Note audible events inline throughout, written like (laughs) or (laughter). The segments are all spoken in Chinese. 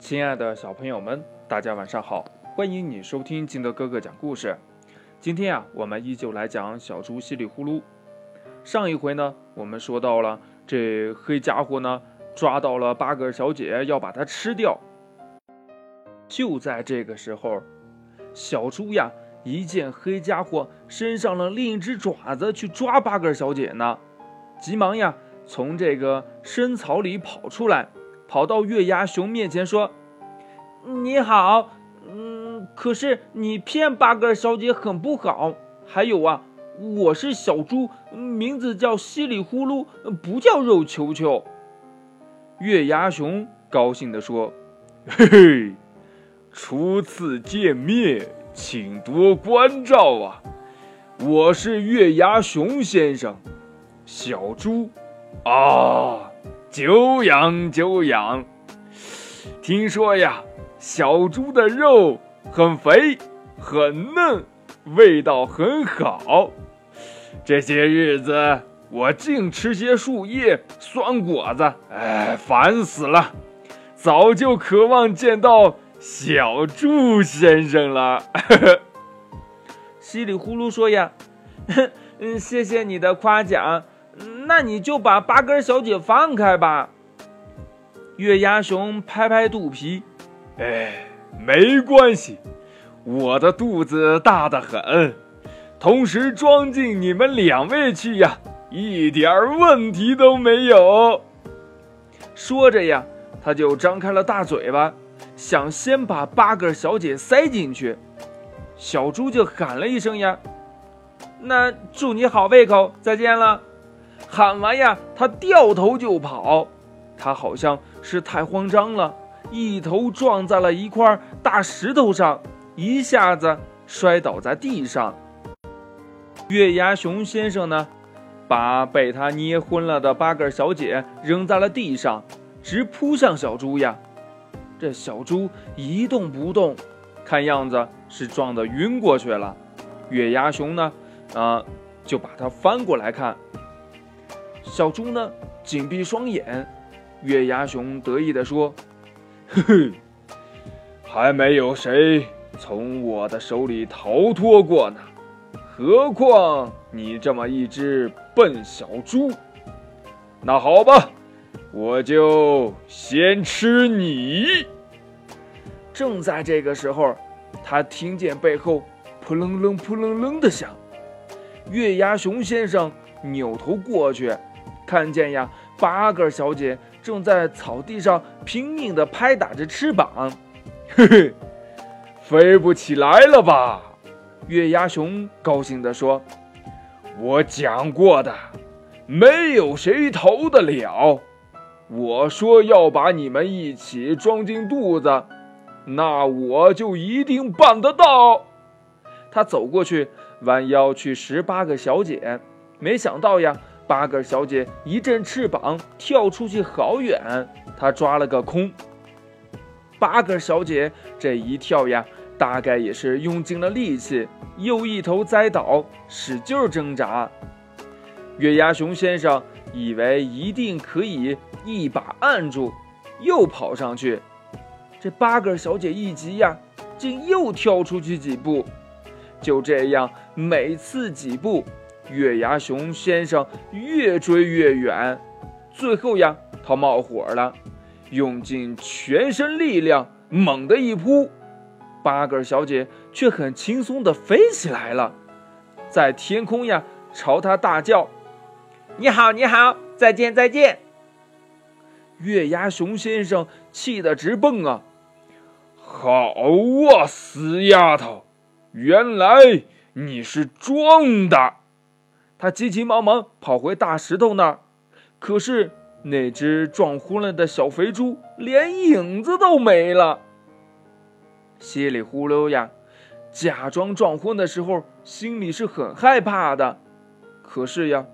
亲爱的小朋友们，大家晚上好！欢迎你收听金德哥哥讲故事。今天啊，我们依旧来讲小猪唏哩呼噜。上一回呢，我们说到了这黑家伙呢，抓到了八个小姐，要把它吃掉。就在这个时候，小猪呀，一见黑家伙伸上了另一只爪子去抓八个小姐呢，急忙呀，从这个深草里跑出来。跑到月牙熊面前说：“你好，嗯，可是你骗八个小姐很不好。还有啊，我是小猪，名字叫稀里呼噜，不叫肉球球。”月牙熊高兴地说：“嘿嘿，初次见面，请多关照啊！我是月牙熊先生，小猪啊。”久仰久仰。听说呀，小猪的肉很肥很嫩，味道很好。这些日子我净吃些树叶、酸果子，哎，烦死了！早就渴望见到小猪先生了。(laughs) 稀里呼噜说呀：“ (laughs) 嗯，谢谢你的夸奖。”那你就把八根小姐放开吧。月牙熊拍拍肚皮，哎，没关系，我的肚子大得很，同时装进你们两位去呀，一点问题都没有。说着呀，他就张开了大嘴巴，想先把八哥小姐塞进去。小猪就喊了一声呀：“那祝你好胃口，再见了。”喊完呀，他掉头就跑，他好像是太慌张了，一头撞在了一块大石头上，一下子摔倒在地上。月牙熊先生呢，把被他捏昏了的八个小姐扔在了地上，直扑向小猪呀。这小猪一动不动，看样子是撞得晕过去了。月牙熊呢，啊，就把它翻过来看。小猪呢，紧闭双眼。月牙熊得意地说：“嘿嘿，还没有谁从我的手里逃脱过呢，何况你这么一只笨小猪。那好吧，我就先吃你。”正在这个时候，他听见背后扑棱棱、扑棱棱的响。月牙熊先生扭头过去。看见呀，八个小姐正在草地上拼命地拍打着翅膀，(laughs) 嘿嘿，飞不起来了吧？月牙熊高兴地说：“我讲过的，没有谁逃得了。我说要把你们一起装进肚子，那我就一定办得到。”他走过去，弯腰去拾八个小姐，没想到呀。八个小姐一阵翅膀跳出去好远，她抓了个空。八个小姐这一跳呀，大概也是用尽了力气，又一头栽倒，使劲挣扎。月牙熊先生以为一定可以一把按住，又跑上去。这八个小姐一急呀，竟又跳出去几步。就这样，每次几步。月牙熊先生越追越远，最后呀，他冒火了，用尽全身力量，猛地一扑，八个小姐却很轻松地飞起来了，在天空呀，朝他大叫：“你好，你好，再见，再见！”月牙熊先生气得直蹦啊！好啊，死丫头，原来你是装的！他急急忙忙跑回大石头那儿，可是那只撞昏了的小肥猪连影子都没了。稀里呼噜呀，假装撞昏的时候心里是很害怕的，可是呀，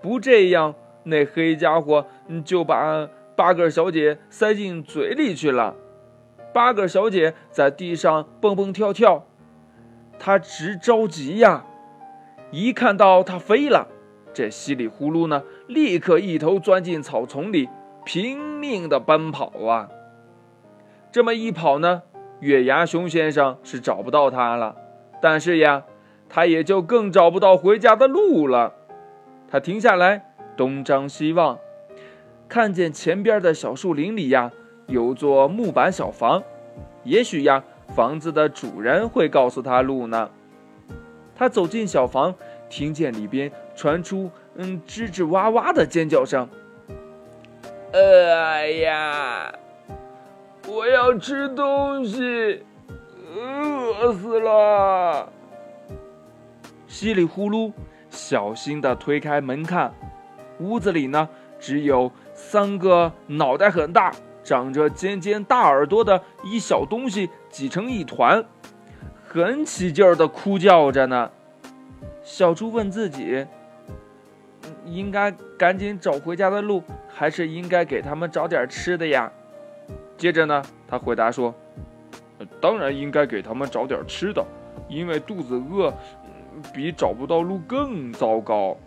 不这样，那黑家伙就把八个小姐塞进嘴里去了。八个小姐在地上蹦蹦跳跳，他直着急呀。一看到它飞了，这稀里呼噜呢，立刻一头钻进草丛里，拼命的奔跑啊！这么一跑呢，月牙熊先生是找不到它了。但是呀，他也就更找不到回家的路了。他停下来，东张西望，看见前边的小树林里呀，有座木板小房。也许呀，房子的主人会告诉他路呢。他走进小房，听见里边传出嗯吱吱哇哇的尖叫声。哎呀，我要吃东西，饿死了！稀里呼噜，小心的推开门看，屋子里呢，只有三个脑袋很大、长着尖尖大耳朵的一小东西挤成一团。很起劲儿的哭叫着呢，小猪问自己：应该赶紧找回家的路，还是应该给他们找点吃的呀？接着呢，他回答说：“当然应该给他们找点吃的，因为肚子饿比找不到路更糟糕。”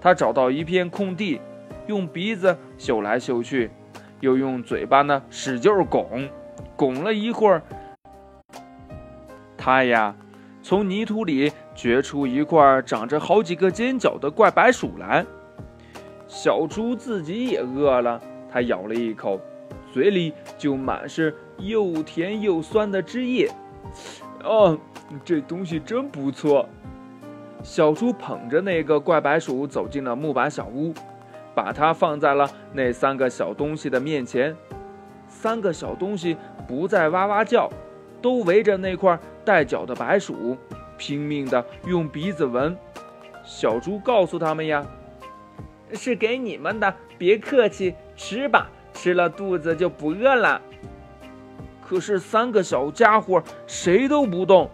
他找到一片空地，用鼻子嗅来嗅去，又用嘴巴呢使劲拱，拱了一会儿。他呀，从泥土里掘出一块长着好几个尖角的怪白薯来。小猪自己也饿了，它咬了一口，嘴里就满是又甜又酸的汁液。哦，这东西真不错。小猪捧着那个怪白薯走进了木板小屋，把它放在了那三个小东西的面前。三个小东西不再哇哇叫。都围着那块带角的白薯，拼命的用鼻子闻。小猪告诉他们呀：“是给你们的，别客气，吃吧，吃了肚子就不饿了。”可是三个小家伙谁都不动，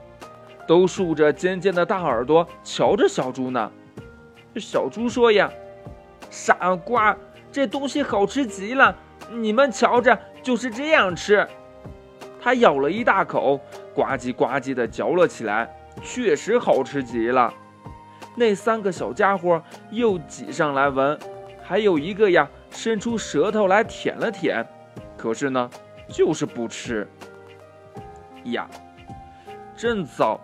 都竖着尖尖的大耳朵瞧着小猪呢。小猪说呀：“傻瓜，这东西好吃极了，你们瞧着，就是这样吃。”他咬了一大口，呱唧呱唧地嚼了起来，确实好吃极了。那三个小家伙又挤上来闻，还有一个呀，伸出舌头来舔了舔，可是呢，就是不吃。呀，真糟！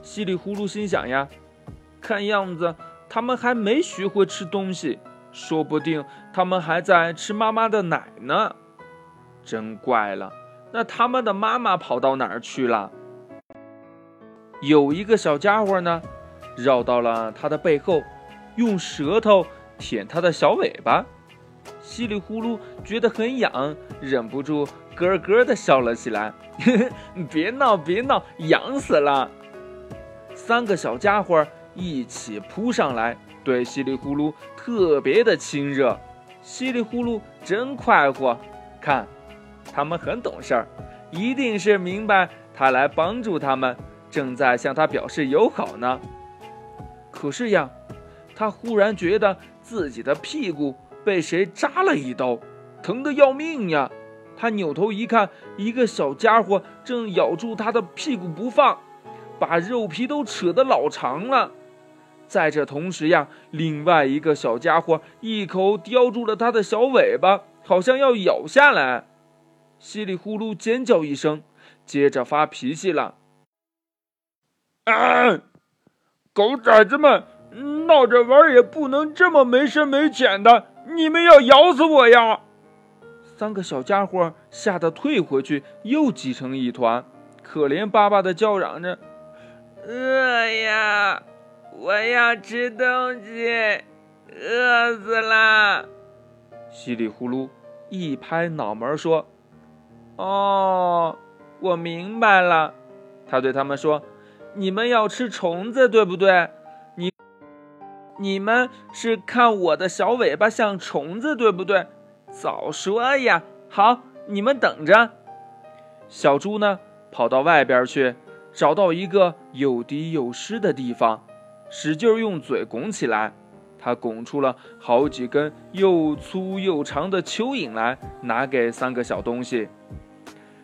稀里呼噜心想呀，看样子他们还没学会吃东西，说不定他们还在吃妈妈的奶呢。真怪了。那他们的妈妈跑到哪儿去了？有一个小家伙呢，绕到了他的背后，用舌头舔他的小尾巴，稀里呼噜觉得很痒，忍不住咯咯的笑了起来。(laughs) 别闹，别闹，痒死了！三个小家伙一起扑上来，对稀里呼噜特别的亲热。稀里呼噜真快活，看。他们很懂事儿，一定是明白他来帮助他们，正在向他表示友好呢。可是呀，他忽然觉得自己的屁股被谁扎了一刀，疼得要命呀！他扭头一看，一个小家伙正咬住他的屁股不放，把肉皮都扯得老长了。在这同时呀，另外一个小家伙一口叼住了他的小尾巴，好像要咬下来。稀里呼噜尖叫一声，接着发脾气了。啊！狗崽子们，闹着玩也不能这么没深没浅的！你们要咬死我呀！三个小家伙吓得退回去，又挤成一团，可怜巴巴的叫嚷着：“饿呀！我要吃东西，饿死了！”稀里呼噜一拍脑门说。哦，我明白了。他对他们说：“你们要吃虫子，对不对？你你们是看我的小尾巴像虫子，对不对？早说呀！好，你们等着。”小猪呢，跑到外边去，找到一个又低又湿的地方，使劲用嘴拱起来。他拱出了好几根又粗又长的蚯蚓来，拿给三个小东西。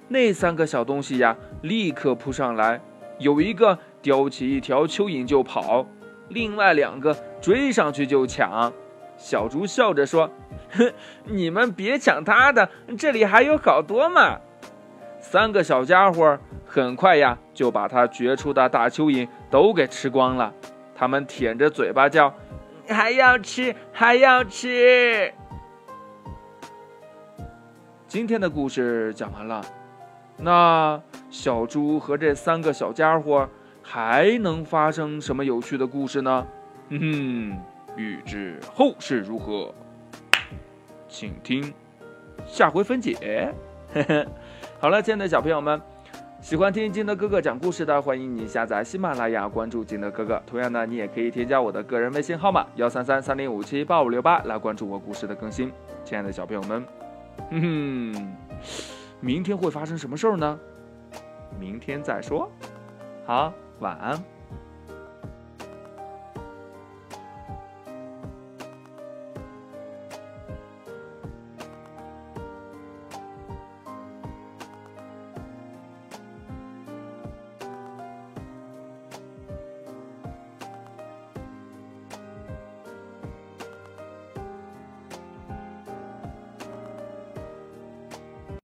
那三个小东西呀，立刻扑上来，有一个叼起一条蚯蚓就跑，另外两个追上去就抢。小猪笑着说：“哼，你们别抢他的，这里还有好多嘛！三个小家伙很快呀就把他掘出的大蚯蚓都给吃光了，他们舔着嘴巴叫：“还要吃，还要吃！”今天的故事讲完了，那小猪和这三个小家伙还能发生什么有趣的故事呢？哼哼，欲知后事如何，请听下回分解。好了，亲爱的小朋友们，喜欢听金德哥哥讲故事的，欢迎你下载喜马拉雅，关注金德哥哥。同样呢，你也可以添加我的个人微信号码幺三三三零五七八五六八来关注我故事的更新。亲爱的小朋友们。嗯哼，明天会发生什么事儿呢？明天再说。好，晚安。